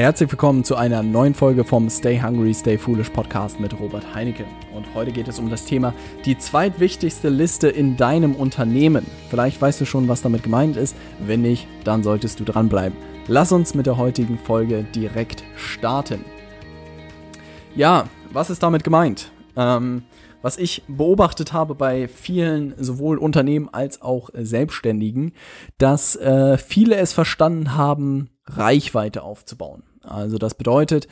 Herzlich willkommen zu einer neuen Folge vom Stay Hungry, Stay Foolish Podcast mit Robert Heinecke. Und heute geht es um das Thema die zweitwichtigste Liste in deinem Unternehmen. Vielleicht weißt du schon, was damit gemeint ist. Wenn nicht, dann solltest du dranbleiben. Lass uns mit der heutigen Folge direkt starten. Ja, was ist damit gemeint? Ähm, was ich beobachtet habe bei vielen sowohl Unternehmen als auch Selbstständigen, dass äh, viele es verstanden haben, Reichweite aufzubauen. Also das bedeutet,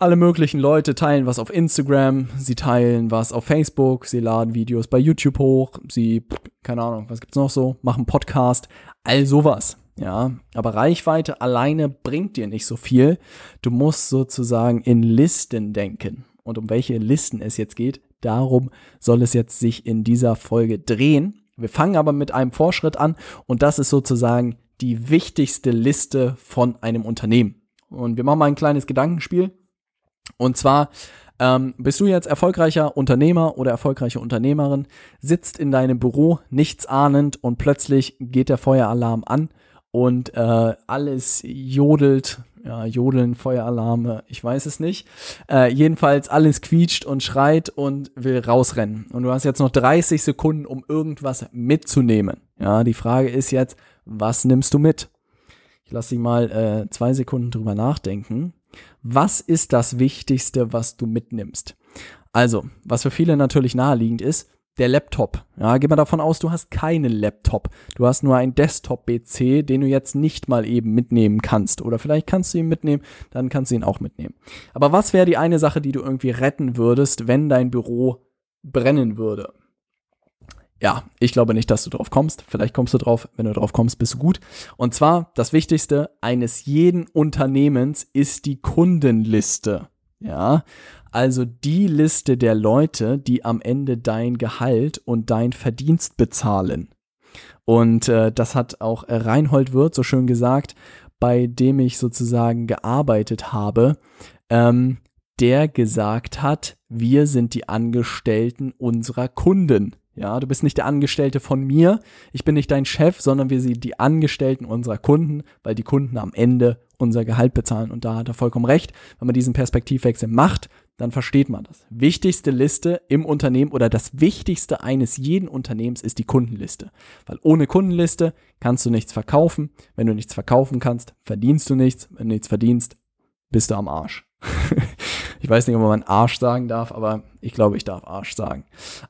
alle möglichen Leute teilen was auf Instagram, sie teilen was auf Facebook, sie laden Videos bei YouTube hoch, sie, keine Ahnung, was gibt's noch so, machen Podcast, all sowas. Ja, aber Reichweite alleine bringt dir nicht so viel. Du musst sozusagen in Listen denken. Und um welche Listen es jetzt geht, darum soll es jetzt sich in dieser Folge drehen. Wir fangen aber mit einem Vorschritt an und das ist sozusagen die wichtigste Liste von einem Unternehmen. Und wir machen mal ein kleines Gedankenspiel. Und zwar ähm, bist du jetzt erfolgreicher Unternehmer oder erfolgreiche Unternehmerin, sitzt in deinem Büro nichts ahnend und plötzlich geht der Feueralarm an und äh, alles jodelt, ja, jodeln, Feueralarme, ich weiß es nicht. Äh, jedenfalls alles quietscht und schreit und will rausrennen. Und du hast jetzt noch 30 Sekunden, um irgendwas mitzunehmen. Ja, die Frage ist jetzt, was nimmst du mit? Ich lasse dich mal äh, zwei Sekunden drüber nachdenken. Was ist das Wichtigste, was du mitnimmst? Also, was für viele natürlich naheliegend ist, der Laptop. Ja, geh mal davon aus, du hast keinen Laptop. Du hast nur einen Desktop-PC, den du jetzt nicht mal eben mitnehmen kannst. Oder vielleicht kannst du ihn mitnehmen, dann kannst du ihn auch mitnehmen. Aber was wäre die eine Sache, die du irgendwie retten würdest, wenn dein Büro brennen würde? Ja, ich glaube nicht, dass du drauf kommst. Vielleicht kommst du drauf. Wenn du drauf kommst, bist du gut. Und zwar, das Wichtigste eines jeden Unternehmens ist die Kundenliste. Ja, also die Liste der Leute, die am Ende dein Gehalt und dein Verdienst bezahlen. Und äh, das hat auch äh, Reinhold Wirth so schön gesagt, bei dem ich sozusagen gearbeitet habe, ähm, der gesagt hat, wir sind die Angestellten unserer Kunden. Ja, du bist nicht der Angestellte von mir, ich bin nicht dein Chef, sondern wir sind die Angestellten unserer Kunden, weil die Kunden am Ende unser Gehalt bezahlen. Und da hat er vollkommen recht. Wenn man diesen Perspektivwechsel macht, dann versteht man das. Wichtigste Liste im Unternehmen oder das Wichtigste eines jeden Unternehmens ist die Kundenliste. Weil ohne Kundenliste kannst du nichts verkaufen. Wenn du nichts verkaufen kannst, verdienst du nichts. Wenn du nichts verdienst, bist du am Arsch. Ich weiß nicht, ob man Arsch sagen darf, aber ich glaube, ich darf Arsch sagen.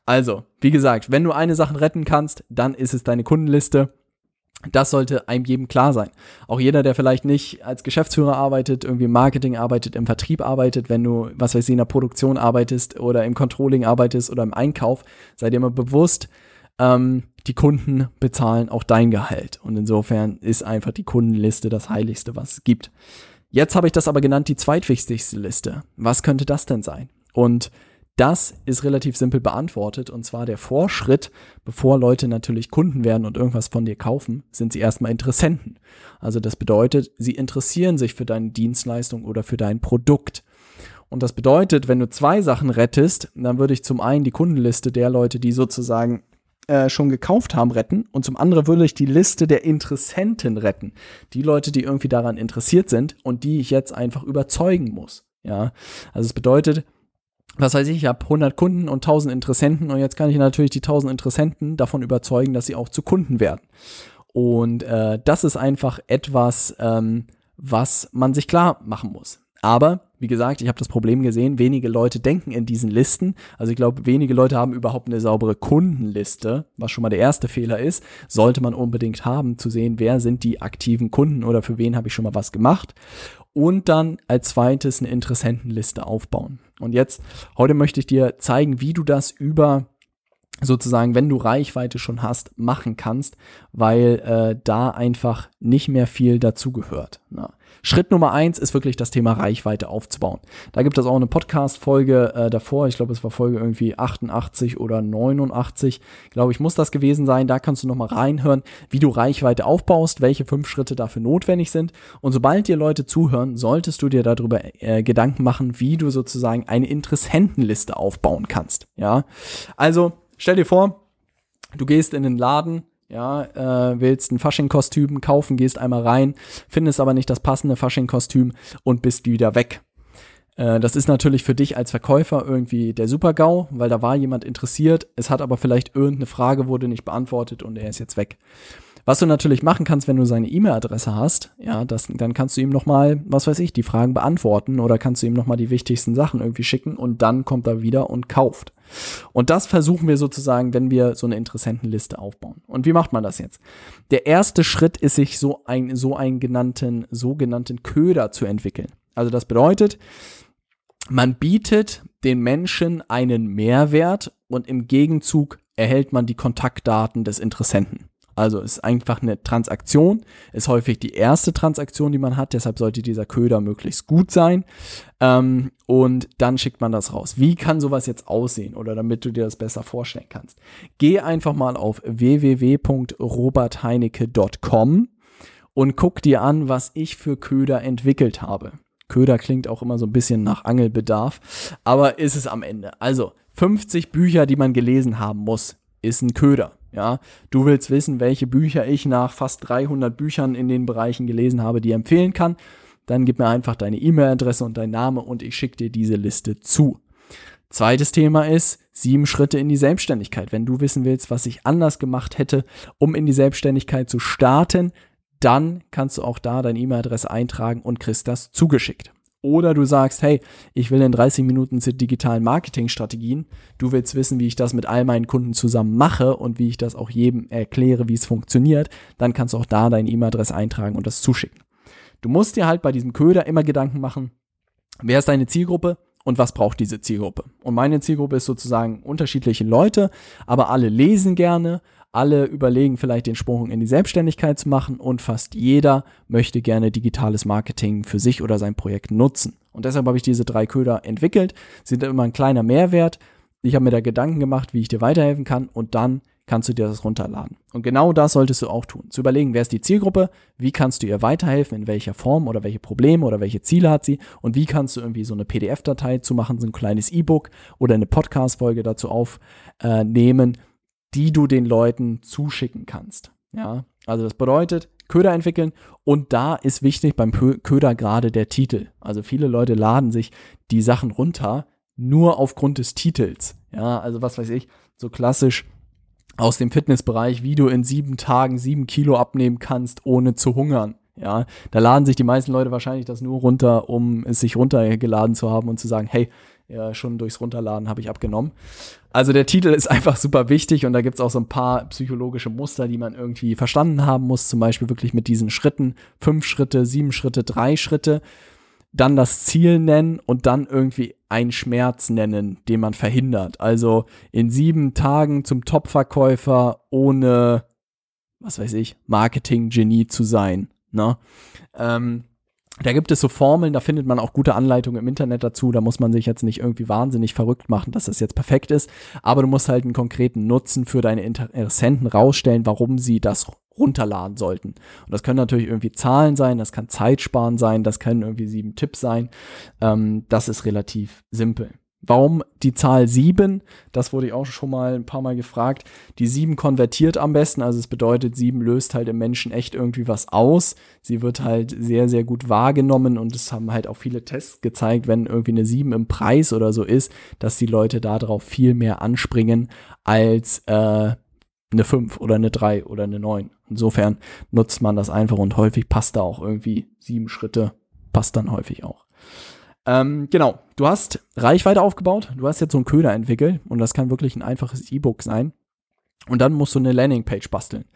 Also, wie gesagt, wenn du eine Sache retten kannst, dann ist es deine Kundenliste. Das sollte einem jedem klar sein. Auch jeder, der vielleicht nicht als Geschäftsführer arbeitet, irgendwie im Marketing arbeitet, im Vertrieb arbeitet, wenn du, was weiß ich, in der Produktion arbeitest oder im Controlling arbeitest oder im Einkauf, sei dir immer bewusst, ähm, die Kunden bezahlen auch dein Gehalt. Und insofern ist einfach die Kundenliste das Heiligste, was es gibt. Jetzt habe ich das aber genannt die zweitwichtigste Liste. Was könnte das denn sein? Und das ist relativ simpel beantwortet und zwar der Vorschritt, bevor Leute natürlich Kunden werden und irgendwas von dir kaufen, sind sie erstmal Interessenten. Also das bedeutet, sie interessieren sich für deine Dienstleistung oder für dein Produkt. Und das bedeutet, wenn du zwei Sachen rettest, dann würde ich zum einen die Kundenliste der Leute, die sozusagen äh, schon gekauft haben, retten. Und zum anderen würde ich die Liste der Interessenten retten. Die Leute, die irgendwie daran interessiert sind und die ich jetzt einfach überzeugen muss. Ja, also es bedeutet, was weiß ich, ich habe 100 Kunden und 1000 Interessenten und jetzt kann ich natürlich die 1000 Interessenten davon überzeugen, dass sie auch zu Kunden werden. Und äh, das ist einfach etwas, ähm, was man sich klar machen muss. Aber wie gesagt, ich habe das Problem gesehen, wenige Leute denken in diesen Listen. Also ich glaube, wenige Leute haben überhaupt eine saubere Kundenliste, was schon mal der erste Fehler ist. Sollte man unbedingt haben, zu sehen, wer sind die aktiven Kunden oder für wen habe ich schon mal was gemacht. Und dann als zweites eine Interessentenliste aufbauen. Und jetzt, heute möchte ich dir zeigen, wie du das über sozusagen, wenn du Reichweite schon hast, machen kannst, weil äh, da einfach nicht mehr viel dazugehört. Schritt Nummer eins ist wirklich das Thema Reichweite aufzubauen. Da gibt es auch eine Podcast-Folge äh, davor, ich glaube, es war Folge irgendwie 88 oder 89, glaube ich, muss das gewesen sein. Da kannst du nochmal reinhören, wie du Reichweite aufbaust, welche fünf Schritte dafür notwendig sind. Und sobald dir Leute zuhören, solltest du dir darüber äh, Gedanken machen, wie du sozusagen eine Interessentenliste aufbauen kannst. Ja, also stell dir vor, du gehst in den Laden, ja, äh, willst ein Fasching-Kostüm kaufen, gehst einmal rein, findest aber nicht das passende Fasching-Kostüm und bist wieder weg. Äh, das ist natürlich für dich als Verkäufer irgendwie der Super-GAU, weil da war jemand interessiert, es hat aber vielleicht irgendeine Frage wurde nicht beantwortet und er ist jetzt weg. Was du natürlich machen kannst, wenn du seine E-Mail-Adresse hast, ja, das, dann kannst du ihm nochmal, was weiß ich, die Fragen beantworten oder kannst du ihm nochmal die wichtigsten Sachen irgendwie schicken und dann kommt er wieder und kauft. Und das versuchen wir sozusagen, wenn wir so eine Interessentenliste aufbauen. Und wie macht man das jetzt? Der erste Schritt ist, sich so, ein, so einen genannten, sogenannten Köder zu entwickeln. Also das bedeutet, man bietet den Menschen einen Mehrwert und im Gegenzug erhält man die Kontaktdaten des Interessenten. Also ist einfach eine Transaktion, ist häufig die erste Transaktion, die man hat, deshalb sollte dieser Köder möglichst gut sein. Ähm, und dann schickt man das raus. Wie kann sowas jetzt aussehen oder damit du dir das besser vorstellen kannst? Geh einfach mal auf www.robertheinecke.com und guck dir an, was ich für Köder entwickelt habe. Köder klingt auch immer so ein bisschen nach Angelbedarf, aber ist es am Ende. Also 50 Bücher, die man gelesen haben muss, ist ein Köder. Ja, du willst wissen, welche Bücher ich nach fast 300 Büchern in den Bereichen gelesen habe, die empfehlen kann. Dann gib mir einfach deine E-Mail-Adresse und dein Name und ich schicke dir diese Liste zu. Zweites Thema ist sieben Schritte in die Selbstständigkeit. Wenn du wissen willst, was ich anders gemacht hätte, um in die Selbstständigkeit zu starten, dann kannst du auch da deine E-Mail-Adresse eintragen und kriegst das zugeschickt. Oder du sagst, hey, ich will in 30 Minuten zu digitalen Marketingstrategien. Du willst wissen, wie ich das mit all meinen Kunden zusammen mache und wie ich das auch jedem erkläre, wie es funktioniert. Dann kannst du auch da deine E-Mail-Adresse eintragen und das zuschicken. Du musst dir halt bei diesem Köder immer Gedanken machen, wer ist deine Zielgruppe und was braucht diese Zielgruppe. Und meine Zielgruppe ist sozusagen unterschiedliche Leute, aber alle lesen gerne, alle überlegen vielleicht den Sprung in die Selbstständigkeit zu machen und fast jeder möchte gerne digitales Marketing für sich oder sein Projekt nutzen. Und deshalb habe ich diese drei Köder entwickelt. Sie sind immer ein kleiner Mehrwert. Ich habe mir da Gedanken gemacht, wie ich dir weiterhelfen kann und dann kannst du dir das runterladen. Und genau das solltest du auch tun. Zu überlegen, wer ist die Zielgruppe, wie kannst du ihr weiterhelfen, in welcher Form oder welche Probleme oder welche Ziele hat sie und wie kannst du irgendwie so eine PDF-Datei zu machen, so ein kleines E-Book oder eine Podcast-Folge dazu aufnehmen, die du den Leuten zuschicken kannst. Ja, also das bedeutet, Köder entwickeln und da ist wichtig beim Köder gerade der Titel. Also viele Leute laden sich die Sachen runter nur aufgrund des Titels. Ja, also was weiß ich, so klassisch aus dem Fitnessbereich, wie du in sieben Tagen sieben Kilo abnehmen kannst, ohne zu hungern. Ja, da laden sich die meisten Leute wahrscheinlich das nur runter, um es sich runtergeladen zu haben und zu sagen, hey, ja, schon durchs Runterladen habe ich abgenommen. Also der Titel ist einfach super wichtig und da gibt es auch so ein paar psychologische Muster, die man irgendwie verstanden haben muss. Zum Beispiel wirklich mit diesen Schritten, fünf Schritte, sieben Schritte, drei Schritte. Dann das Ziel nennen und dann irgendwie einen Schmerz nennen, den man verhindert. Also in sieben Tagen zum Topverkäufer ohne, was weiß ich, Marketing-Genie zu sein. Ne? Ähm, da gibt es so Formeln, da findet man auch gute Anleitungen im Internet dazu. Da muss man sich jetzt nicht irgendwie wahnsinnig verrückt machen, dass das jetzt perfekt ist. Aber du musst halt einen konkreten Nutzen für deine Interessenten rausstellen, warum sie das runterladen sollten. Und das können natürlich irgendwie Zahlen sein, das kann Zeitsparen sein, das können irgendwie sieben Tipps sein. Ähm, das ist relativ simpel. Warum die Zahl 7? Das wurde ich auch schon mal ein paar Mal gefragt. Die 7 konvertiert am besten, also es bedeutet, 7 löst halt im Menschen echt irgendwie was aus. Sie wird halt sehr, sehr gut wahrgenommen und es haben halt auch viele Tests gezeigt, wenn irgendwie eine 7 im Preis oder so ist, dass die Leute darauf viel mehr anspringen als äh, eine 5 oder eine 3 oder eine 9. Insofern nutzt man das einfach und häufig passt da auch irgendwie 7 Schritte, passt dann häufig auch. Ähm, genau, du hast Reichweite aufgebaut, du hast jetzt so einen Köder entwickelt und das kann wirklich ein einfaches E-Book sein. Und dann musst du eine Landingpage basteln.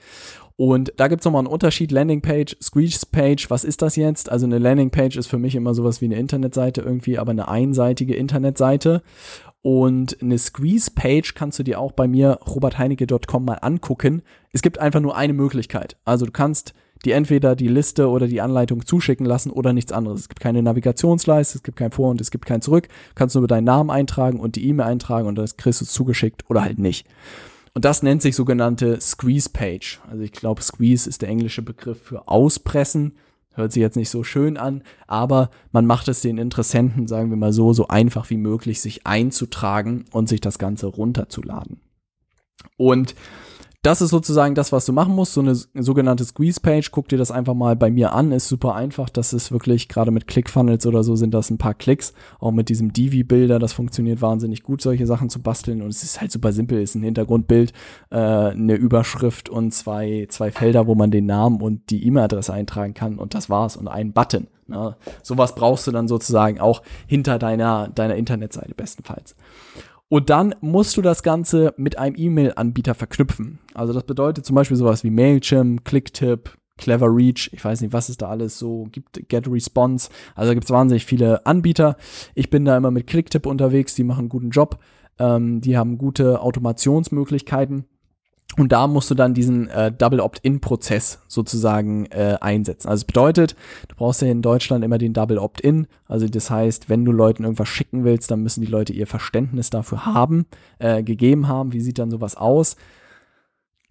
Und da gibt es nochmal einen Unterschied, Landingpage, Squeeze-Page, was ist das jetzt? Also eine Landingpage ist für mich immer sowas wie eine Internetseite irgendwie, aber eine einseitige Internetseite. Und eine Squeeze-Page kannst du dir auch bei mir, robertheinecke.com, mal angucken. Es gibt einfach nur eine Möglichkeit. Also du kannst die entweder die Liste oder die Anleitung zuschicken lassen oder nichts anderes. Es gibt keine Navigationsleiste, es gibt kein Vor- und es gibt kein Zurück. Du kannst nur deinen Namen eintragen und die E-Mail eintragen und das kriegst du zugeschickt oder halt nicht. Und das nennt sich sogenannte Squeeze Page. Also ich glaube, Squeeze ist der englische Begriff für auspressen. Hört sich jetzt nicht so schön an, aber man macht es den Interessenten, sagen wir mal so, so einfach wie möglich, sich einzutragen und sich das Ganze runterzuladen. Und das ist sozusagen das, was du machen musst. So eine sogenannte Squeeze-Page. Guck dir das einfach mal bei mir an. Ist super einfach. Das ist wirklich, gerade mit ClickFunnels oder so, sind das ein paar Klicks. Auch mit diesem Divi-Bilder. Das funktioniert wahnsinnig gut, solche Sachen zu basteln. Und es ist halt super simpel. Ist ein Hintergrundbild, äh, eine Überschrift und zwei, zwei Felder, wo man den Namen und die E-Mail-Adresse eintragen kann. Und das war's. Und ein Button. Ne? Sowas brauchst du dann sozusagen auch hinter deiner, deiner Internetseite bestenfalls. Und dann musst du das Ganze mit einem E-Mail-Anbieter verknüpfen. Also das bedeutet zum Beispiel sowas wie Mailchimp, Clicktip, Clever Reach, ich weiß nicht, was es da alles so gibt, Get Response. Also da gibt es wahnsinnig viele Anbieter. Ich bin da immer mit Clicktip unterwegs, die machen einen guten Job. Ähm, die haben gute Automationsmöglichkeiten. Und da musst du dann diesen äh, Double Opt-in-Prozess sozusagen äh, einsetzen. Also es bedeutet, du brauchst ja in Deutschland immer den Double Opt-in. Also das heißt, wenn du Leuten irgendwas schicken willst, dann müssen die Leute ihr Verständnis dafür haben, äh, gegeben haben. Wie sieht dann sowas aus?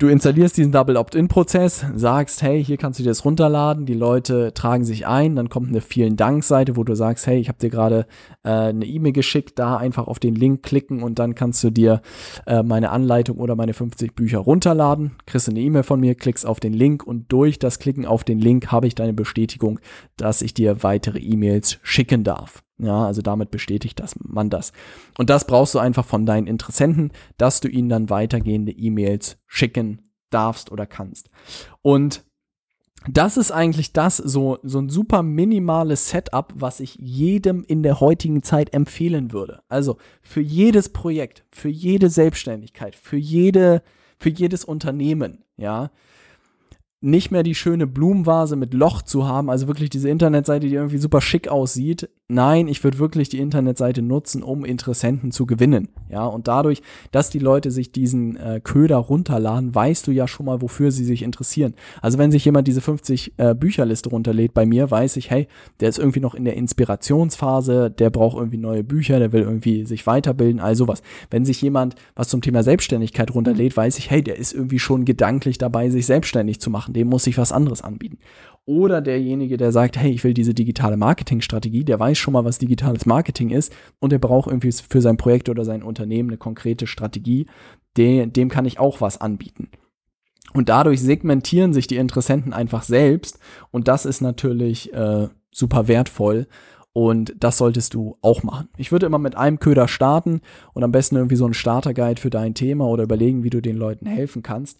Du installierst diesen Double Opt-in-Prozess, sagst, hey, hier kannst du dir das runterladen, die Leute tragen sich ein, dann kommt eine vielen Dank-Seite, wo du sagst, hey, ich habe dir gerade äh, eine E-Mail geschickt, da einfach auf den Link klicken und dann kannst du dir äh, meine Anleitung oder meine 50 Bücher runterladen, kriegst eine E-Mail von mir, klickst auf den Link und durch das Klicken auf den Link habe ich deine Bestätigung, dass ich dir weitere E-Mails schicken darf. Ja, also damit bestätigt das, man das. Und das brauchst du einfach von deinen Interessenten, dass du ihnen dann weitergehende E-Mails schicken darfst oder kannst. Und das ist eigentlich das, so, so ein super minimales Setup, was ich jedem in der heutigen Zeit empfehlen würde. Also für jedes Projekt, für jede Selbstständigkeit, für jede, für jedes Unternehmen, ja, nicht mehr die schöne Blumenvase mit Loch zu haben, also wirklich diese Internetseite, die irgendwie super schick aussieht. Nein, ich würde wirklich die Internetseite nutzen, um Interessenten zu gewinnen. Ja, und dadurch, dass die Leute sich diesen äh, Köder runterladen, weißt du ja schon mal, wofür sie sich interessieren. Also wenn sich jemand diese 50 äh, Bücherliste runterlädt bei mir, weiß ich, hey, der ist irgendwie noch in der Inspirationsphase, der braucht irgendwie neue Bücher, der will irgendwie sich weiterbilden, all sowas. Wenn sich jemand was zum Thema Selbstständigkeit runterlädt, weiß ich, hey, der ist irgendwie schon gedanklich dabei, sich selbstständig zu machen dem muss ich was anderes anbieten. Oder derjenige, der sagt, hey, ich will diese digitale Marketingstrategie, der weiß schon mal, was digitales Marketing ist und der braucht irgendwie für sein Projekt oder sein Unternehmen eine konkrete Strategie, dem, dem kann ich auch was anbieten. Und dadurch segmentieren sich die Interessenten einfach selbst und das ist natürlich äh, super wertvoll. Und das solltest du auch machen. Ich würde immer mit einem Köder starten und am besten irgendwie so einen Starterguide für dein Thema oder überlegen, wie du den Leuten helfen kannst.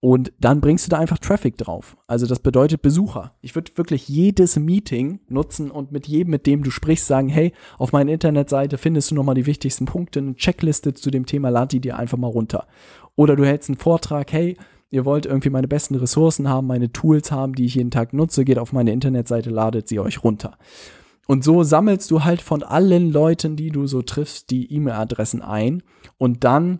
Und dann bringst du da einfach Traffic drauf. Also das bedeutet Besucher. Ich würde wirklich jedes Meeting nutzen und mit jedem, mit dem du sprichst, sagen, hey, auf meiner Internetseite findest du nochmal die wichtigsten Punkte, eine Checkliste zu dem Thema, lad die dir einfach mal runter. Oder du hältst einen Vortrag, hey, ihr wollt irgendwie meine besten Ressourcen haben, meine Tools haben, die ich jeden Tag nutze, geht auf meine Internetseite, ladet sie euch runter. Und so sammelst du halt von allen Leuten, die du so triffst, die E-Mail-Adressen ein und dann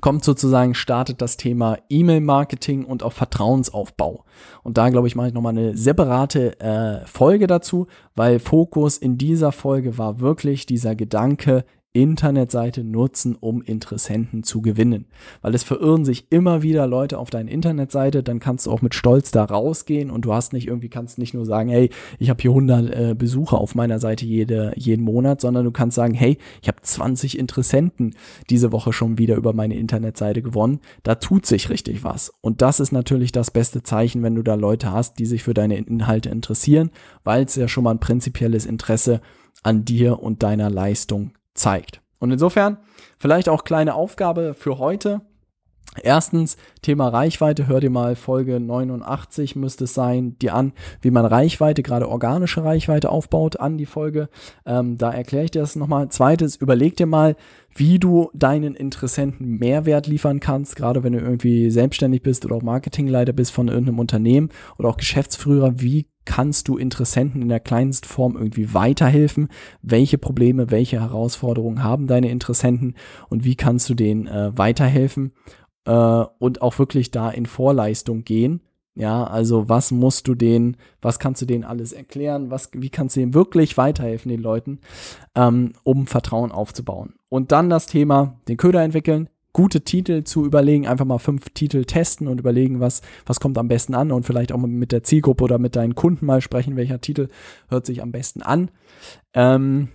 kommt sozusagen, startet das Thema E-Mail-Marketing und auch Vertrauensaufbau. Und da, glaube ich, mache ich nochmal eine separate äh, Folge dazu, weil Fokus in dieser Folge war wirklich dieser Gedanke, Internetseite nutzen, um Interessenten zu gewinnen. Weil es verirren sich immer wieder Leute auf deine Internetseite, dann kannst du auch mit Stolz da rausgehen und du hast nicht irgendwie, kannst nicht nur sagen, hey, ich habe hier 100 äh, Besucher auf meiner Seite jede, jeden Monat, sondern du kannst sagen, hey, ich habe 20 Interessenten diese Woche schon wieder über meine Internetseite gewonnen. Da tut sich richtig was. Und das ist natürlich das beste Zeichen, wenn du da Leute hast, die sich für deine Inhalte interessieren, weil es ja schon mal ein prinzipielles Interesse an dir und deiner Leistung zeigt. Und insofern vielleicht auch kleine Aufgabe für heute. Erstens, Thema Reichweite, hör dir mal Folge 89 müsste es sein, dir an, wie man Reichweite, gerade organische Reichweite aufbaut, an die Folge. Ähm, da erkläre ich dir das nochmal. Zweites, überleg dir mal, wie du deinen Interessenten Mehrwert liefern kannst, gerade wenn du irgendwie selbstständig bist oder auch Marketingleiter bist von irgendeinem Unternehmen oder auch Geschäftsführer, wie kannst du Interessenten in der kleinsten Form irgendwie weiterhelfen? Welche Probleme, welche Herausforderungen haben deine Interessenten und wie kannst du denen äh, weiterhelfen? Äh, und auch wirklich da in Vorleistung gehen. Ja, also was musst du denen, was kannst du denen alles erklären, was, wie kannst du denen wirklich weiterhelfen, den Leuten, ähm, um Vertrauen aufzubauen. Und dann das Thema, den Köder entwickeln, gute Titel zu überlegen, einfach mal fünf Titel testen und überlegen, was, was kommt am besten an und vielleicht auch mit der Zielgruppe oder mit deinen Kunden mal sprechen, welcher Titel hört sich am besten an. Ähm,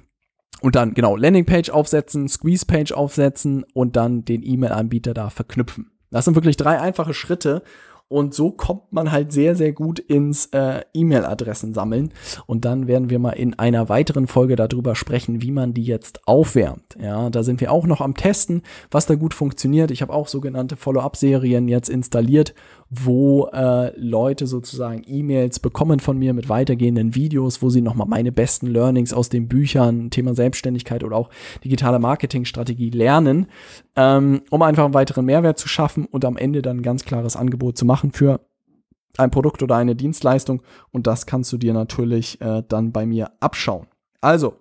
und dann, genau, Landingpage aufsetzen, Squeeze-Page aufsetzen und dann den E-Mail-Anbieter da verknüpfen. Das sind wirklich drei einfache Schritte und so kommt man halt sehr, sehr gut ins äh, E-Mail-Adressen sammeln. Und dann werden wir mal in einer weiteren Folge darüber sprechen, wie man die jetzt aufwärmt. Ja, da sind wir auch noch am Testen, was da gut funktioniert. Ich habe auch sogenannte Follow-up-Serien jetzt installiert, wo äh, Leute sozusagen E-Mails bekommen von mir mit weitergehenden Videos, wo sie nochmal meine besten Learnings aus den Büchern, Thema Selbstständigkeit oder auch digitale Marketingstrategie lernen, ähm, um einfach einen weiteren Mehrwert zu schaffen und am Ende dann ein ganz klares Angebot zu machen für ein Produkt oder eine Dienstleistung. Und das kannst du dir natürlich äh, dann bei mir abschauen. Also,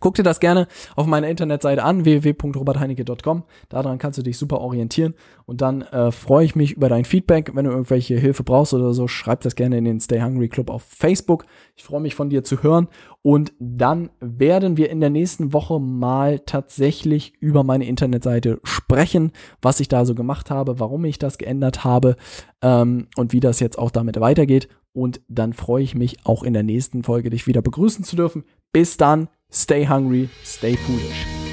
Guck dir das gerne auf meiner Internetseite an, www.robertheinecke.com. Daran kannst du dich super orientieren. Und dann äh, freue ich mich über dein Feedback. Wenn du irgendwelche Hilfe brauchst oder so, schreib das gerne in den Stay Hungry Club auf Facebook. Ich freue mich von dir zu hören. Und dann werden wir in der nächsten Woche mal tatsächlich über meine Internetseite sprechen, was ich da so gemacht habe, warum ich das geändert habe ähm, und wie das jetzt auch damit weitergeht. Und dann freue ich mich auch in der nächsten Folge, dich wieder begrüßen zu dürfen. Bis dann. Stay hungry, stay foolish.